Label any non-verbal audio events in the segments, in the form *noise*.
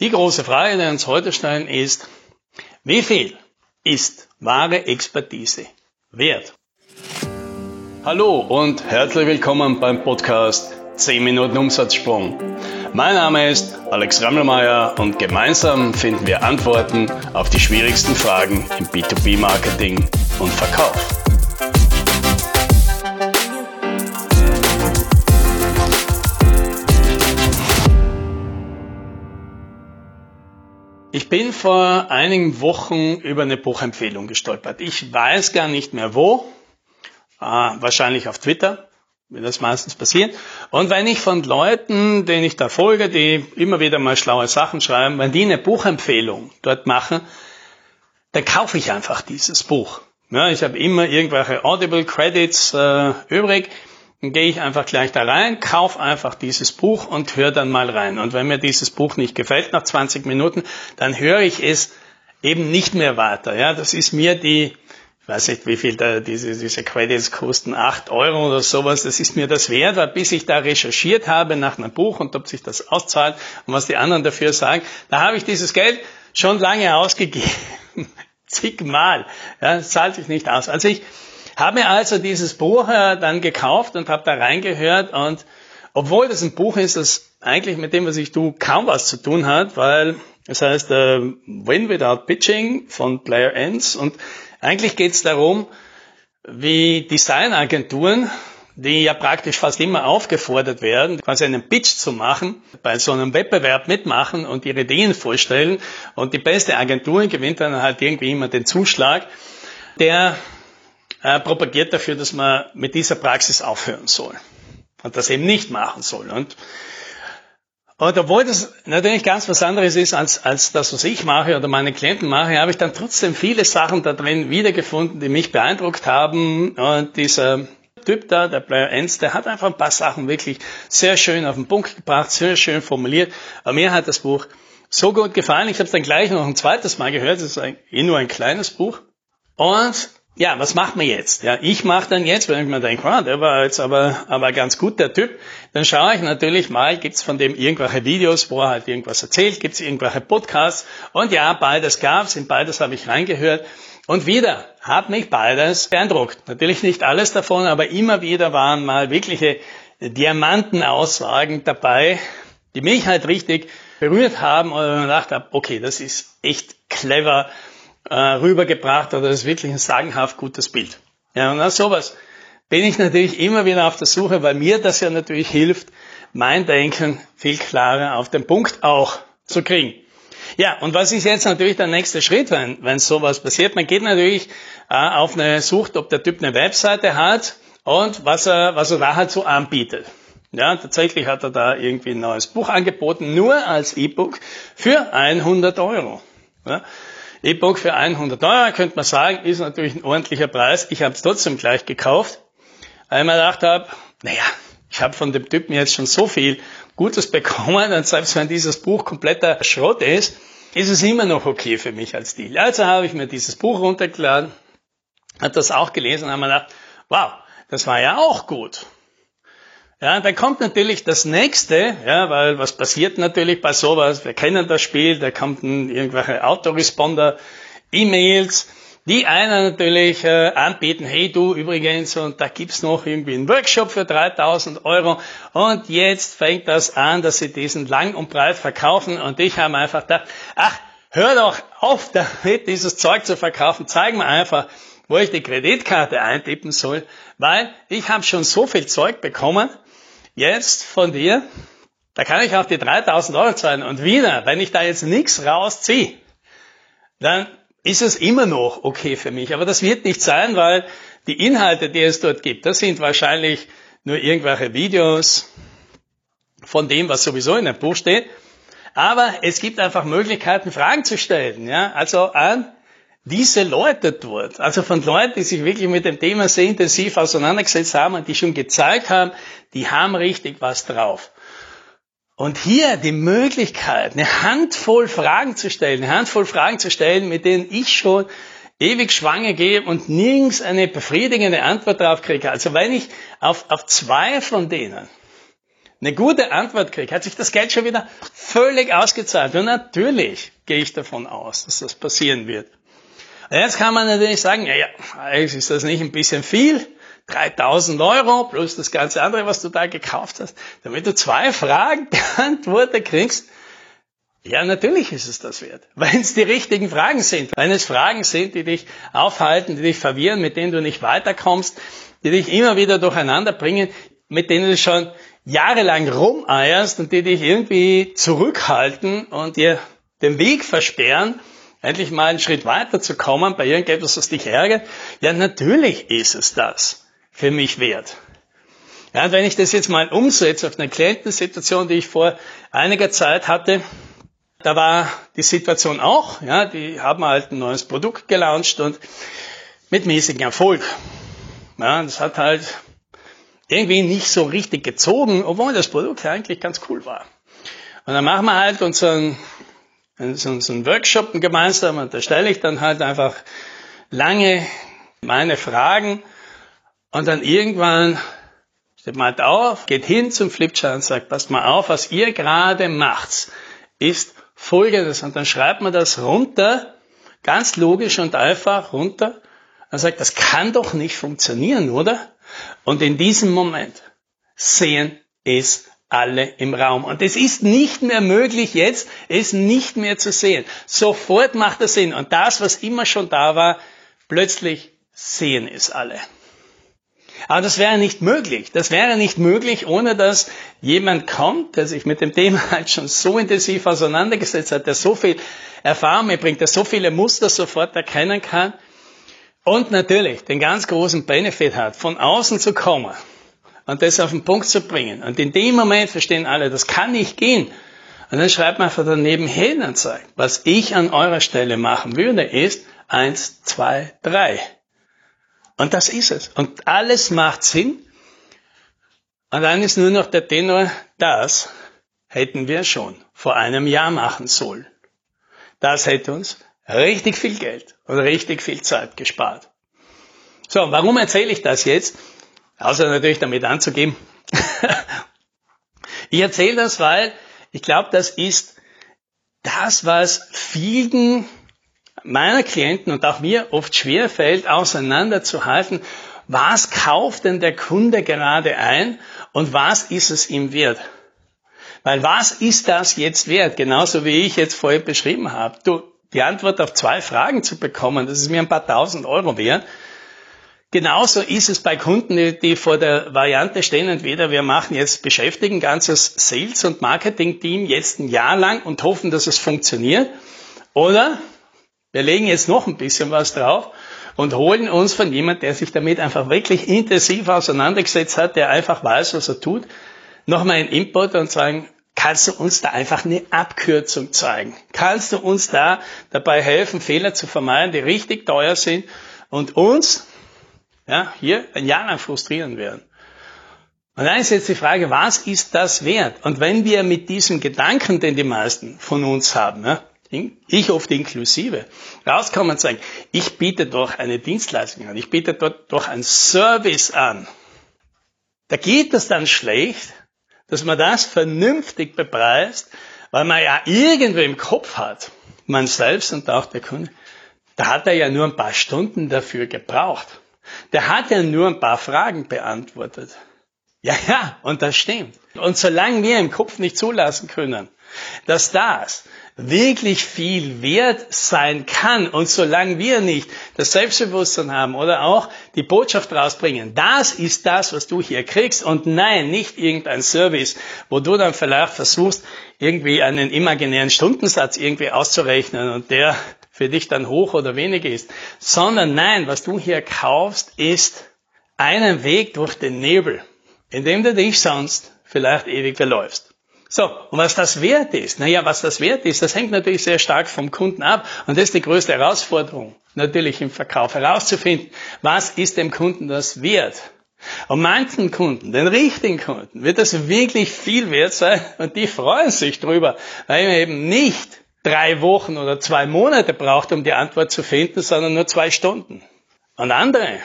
Die große Frage, die uns heute stellen, ist, wie viel ist wahre Expertise wert? Hallo und herzlich willkommen beim Podcast 10 Minuten Umsatzsprung. Mein Name ist Alex Rammelmeier und gemeinsam finden wir Antworten auf die schwierigsten Fragen im B2B-Marketing und Verkauf. Ich bin vor einigen Wochen über eine Buchempfehlung gestolpert. Ich weiß gar nicht mehr wo, äh, wahrscheinlich auf Twitter, wie das meistens passiert. Und wenn ich von Leuten, denen ich da folge, die immer wieder mal schlaue Sachen schreiben, wenn die eine Buchempfehlung dort machen, dann kaufe ich einfach dieses Buch. Ja, ich habe immer irgendwelche Audible Credits äh, übrig dann gehe ich einfach gleich da rein, kaufe einfach dieses Buch und höre dann mal rein. Und wenn mir dieses Buch nicht gefällt nach 20 Minuten, dann höre ich es eben nicht mehr weiter. Ja, das ist mir die, ich weiß nicht, wie viel da diese, diese Credits kosten, 8 Euro oder sowas, das ist mir das wert, weil bis ich da recherchiert habe nach einem Buch und ob sich das auszahlt und was die anderen dafür sagen, da habe ich dieses Geld schon lange *laughs* ausgegeben. Zigmal. Ja, das zahlt sich nicht aus. Also ich, habe mir also dieses Buch äh, dann gekauft und habe da reingehört und obwohl das ein Buch ist, das eigentlich mit dem, was ich tue, kaum was zu tun hat, weil es heißt äh, Win Without Pitching von Blair Enns und eigentlich geht es darum, wie Designagenturen, die ja praktisch fast immer aufgefordert werden, quasi einen Pitch zu machen, bei so einem Wettbewerb mitmachen und ihre Ideen vorstellen und die beste Agentur gewinnt dann halt irgendwie immer den Zuschlag, der äh, propagiert dafür, dass man mit dieser Praxis aufhören soll und das eben nicht machen soll. Und, und obwohl das natürlich ganz was anderes ist als, als das, was ich mache oder meine Klienten mache, habe ich dann trotzdem viele Sachen da drin wiedergefunden, die mich beeindruckt haben. Und dieser Typ da, der Blair Enns, der hat einfach ein paar Sachen wirklich sehr schön auf den Punkt gebracht, sehr schön formuliert. Aber mir hat das Buch so gut gefallen. Ich habe es dann gleich noch ein zweites Mal gehört. Es ist eh nur ein kleines Buch. Und ja, was macht man jetzt? Ja, ich mache dann jetzt, wenn ich mir denke, ah, der war jetzt aber, aber ganz gut, der Typ, dann schaue ich natürlich mal, gibt's von dem irgendwelche Videos, wo er halt irgendwas erzählt, gibt's irgendwelche Podcasts und ja, beides gab's, in beides habe ich reingehört und wieder hat mich beides beeindruckt. Natürlich nicht alles davon, aber immer wieder waren mal wirkliche Diamantenaussagen dabei, die mich halt richtig berührt haben und ich gedacht habe, okay, das ist echt clever äh, rübergebracht oder das ist wirklich ein sagenhaft gutes Bild. Ja, und nach sowas bin ich natürlich immer wieder auf der Suche, weil mir das ja natürlich hilft, mein Denken viel klarer auf den Punkt auch zu kriegen. Ja, und was ist jetzt natürlich der nächste Schritt, wenn, wenn sowas passiert? Man geht natürlich äh, auf eine Sucht, ob der Typ eine Webseite hat und was er, was er da halt so anbietet. Ja, tatsächlich hat er da irgendwie ein neues Buch angeboten, nur als E-Book für 100 Euro. Ja, E-Book für 100 Euro, könnte man sagen, ist natürlich ein ordentlicher Preis. Ich habe es trotzdem gleich gekauft, weil ich mir gedacht habe, naja, ich habe von dem Typen jetzt schon so viel Gutes bekommen und selbst wenn dieses Buch kompletter Schrott ist, ist es immer noch okay für mich als Deal. Also habe ich mir dieses Buch runtergeladen, habe das auch gelesen und habe mir gedacht, wow, das war ja auch gut. Ja, dann kommt natürlich das nächste, ja, weil was passiert natürlich bei sowas? Wir kennen das Spiel, da kommt irgendwelche Autoresponder, E-Mails, die einer natürlich äh, anbieten, hey du übrigens, und da gibt's noch irgendwie einen Workshop für 3000 Euro. Und jetzt fängt das an, dass sie diesen lang und breit verkaufen. Und ich habe einfach gedacht, ach, hör doch auf damit, dieses Zeug zu verkaufen, zeig mir einfach, wo ich die Kreditkarte eintippen soll, weil ich habe schon so viel Zeug bekommen, jetzt von dir, da kann ich auch die 3000 Euro zahlen. Und wieder, wenn ich da jetzt nichts rausziehe, dann ist es immer noch okay für mich. Aber das wird nicht sein, weil die Inhalte, die es dort gibt, das sind wahrscheinlich nur irgendwelche Videos von dem, was sowieso in einem Buch steht. Aber es gibt einfach Möglichkeiten, Fragen zu stellen. Ja? Also an diese Leute dort, also von Leuten, die sich wirklich mit dem Thema sehr intensiv auseinandergesetzt haben und die schon gezeigt haben, die haben richtig was drauf. Und hier die Möglichkeit, eine Handvoll Fragen zu stellen, eine Handvoll Fragen zu stellen, mit denen ich schon ewig schwanger gehe und nirgends eine befriedigende Antwort drauf kriege. Also wenn ich auf, auf zwei von denen eine gute Antwort kriege, hat sich das Geld schon wieder völlig ausgezahlt. Und natürlich gehe ich davon aus, dass das passieren wird. Jetzt kann man natürlich sagen, ja, ja, ist das nicht ein bisschen viel? 3000 Euro plus das ganze andere, was du da gekauft hast, damit du zwei *laughs* Fragen beantwortet kriegst. Ja, natürlich ist es das wert. *laughs* Wenn es die richtigen Fragen sind. Wenn es Fragen sind, die dich aufhalten, die dich verwirren, mit denen du nicht weiterkommst, die dich immer wieder durcheinander bringen, mit denen du schon jahrelang rumeierst und die dich irgendwie zurückhalten und dir den Weg versperren, endlich mal einen Schritt weiter zu kommen bei irgendetwas, was dich ärgert. Ja, natürlich ist es das für mich wert. Ja, und wenn ich das jetzt mal umsetze auf eine Klientensituation, die ich vor einiger Zeit hatte, da war die Situation auch, ja, die haben halt ein neues Produkt gelauncht und mit mäßigem Erfolg. Ja, das hat halt irgendwie nicht so richtig gezogen, obwohl das Produkt eigentlich ganz cool war. Und dann machen wir halt unseren, unseren Workshop gemeinsam und da stelle ich dann halt einfach lange meine Fragen und dann irgendwann steht man halt auf, geht hin zum Flipchart und sagt, passt mal auf, was ihr gerade macht, ist folgendes. Und dann schreibt man das runter, ganz logisch und einfach runter. Und sagt, das kann doch nicht funktionieren, oder? Und in diesem Moment sehen es alle im Raum. Und es ist nicht mehr möglich jetzt, es nicht mehr zu sehen. Sofort macht es Sinn. Und das, was immer schon da war, plötzlich sehen es alle. Aber das wäre nicht möglich. Das wäre nicht möglich, ohne dass jemand kommt, der sich mit dem Thema *laughs* halt schon so intensiv auseinandergesetzt hat, der so viel Erfahrung mitbringt, der so viele Muster sofort erkennen kann und natürlich den ganz großen Benefit hat, von außen zu kommen und das auf den Punkt zu bringen. Und in dem Moment verstehen alle, das kann nicht gehen. Und dann schreibt man einfach daneben hin und sagt, was ich an eurer Stelle machen würde, ist eins, zwei, drei. Und das ist es. Und alles macht Sinn. Und dann ist nur noch der Tenor, das hätten wir schon vor einem Jahr machen sollen. Das hätte uns richtig viel Geld und richtig viel Zeit gespart. So, warum erzähle ich das jetzt? Außer natürlich damit anzugeben. *laughs* ich erzähle das, weil ich glaube, das ist das, was vielen meiner Klienten und auch mir oft schwer fällt, auseinanderzuhalten, was kauft denn der Kunde gerade ein und was ist es ihm wert? Weil was ist das jetzt wert? Genauso wie ich jetzt vorher beschrieben habe. Du, die Antwort auf zwei Fragen zu bekommen, das ist mir ein paar tausend Euro wert. Genauso ist es bei Kunden, die, vor der Variante stehen, entweder wir machen jetzt beschäftigen ein ganzes Sales- und Marketing-Team jetzt ein Jahr lang und hoffen, dass es funktioniert, oder wir legen jetzt noch ein bisschen was drauf und holen uns von jemand, der sich damit einfach wirklich intensiv auseinandergesetzt hat, der einfach weiß, was er tut, nochmal einen Input und sagen, kannst du uns da einfach eine Abkürzung zeigen? Kannst du uns da dabei helfen, Fehler zu vermeiden, die richtig teuer sind und uns ja, hier ein Jahr lang frustrieren werden? Und dann ist jetzt die Frage, was ist das wert? Und wenn wir mit diesem Gedanken, den die meisten von uns haben, ja, ich oft inklusive, rauskommen und sagen, ich biete doch eine Dienstleistung an, ich biete dort doch einen Service an. Da geht es dann schlecht, dass man das vernünftig bepreist, weil man ja irgendwo im Kopf hat, man selbst und auch der Kunde, da hat er ja nur ein paar Stunden dafür gebraucht. Der hat ja nur ein paar Fragen beantwortet. Ja, ja, und das stimmt. Und solange wir im Kopf nicht zulassen können, dass das wirklich viel wert sein kann. Und solange wir nicht das Selbstbewusstsein haben oder auch die Botschaft rausbringen, das ist das, was du hier kriegst und nein, nicht irgendein Service, wo du dann vielleicht versuchst, irgendwie einen imaginären Stundensatz irgendwie auszurechnen und der für dich dann hoch oder wenig ist, sondern nein, was du hier kaufst, ist einen Weg durch den Nebel, in dem du dich sonst vielleicht ewig verläufst. So, und was das wert ist, naja, was das wert ist, das hängt natürlich sehr stark vom Kunden ab. Und das ist die größte Herausforderung, natürlich im Verkauf herauszufinden, was ist dem Kunden das wert. Und manchen Kunden, den richtigen Kunden, wird das wirklich viel wert sein und die freuen sich drüber, weil eben nicht drei Wochen oder zwei Monate braucht, um die Antwort zu finden, sondern nur zwei Stunden. Und andere,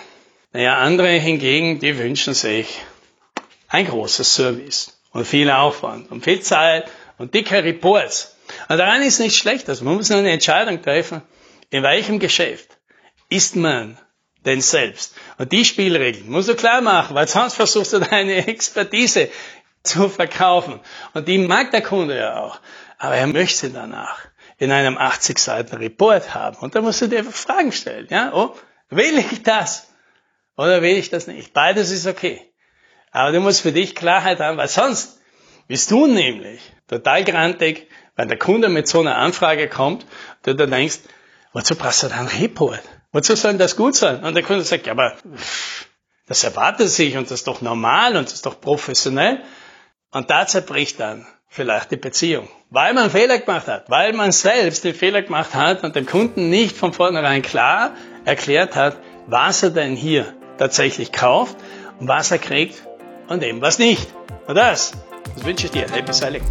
naja, andere hingegen, die wünschen sich ein großes Service und viel Aufwand und viel Zeit und dicke Reports. Und daran ist nicht schlecht, also man muss nur eine Entscheidung treffen, in welchem Geschäft ist man denn selbst. Und die Spielregeln musst du klar machen, weil sonst versuchst du deine Expertise zu verkaufen. Und die mag der Kunde ja auch. Aber er möchte danach in einem 80 Seiten Report haben. Und da musst du dir Fragen stellen. Ja, oh, will ich das? Oder will ich das nicht? Beides ist okay. Aber du musst für dich Klarheit haben, weil sonst bist du nämlich total grantig, weil der Kunde mit so einer Anfrage kommt, du dann denkst, wozu brauchst du dann einen Report? Wozu soll das gut sein? Und der Kunde sagt, ja, aber das erwartet sich und das ist doch normal und das ist doch professionell. Und da zerbricht dann vielleicht die Beziehung. Weil man Fehler gemacht hat, weil man selbst den Fehler gemacht hat und dem Kunden nicht von vornherein klar erklärt hat, was er denn hier tatsächlich kauft und was er kriegt und eben was nicht. Und das, das wünsche ich dir. Happy Sailing.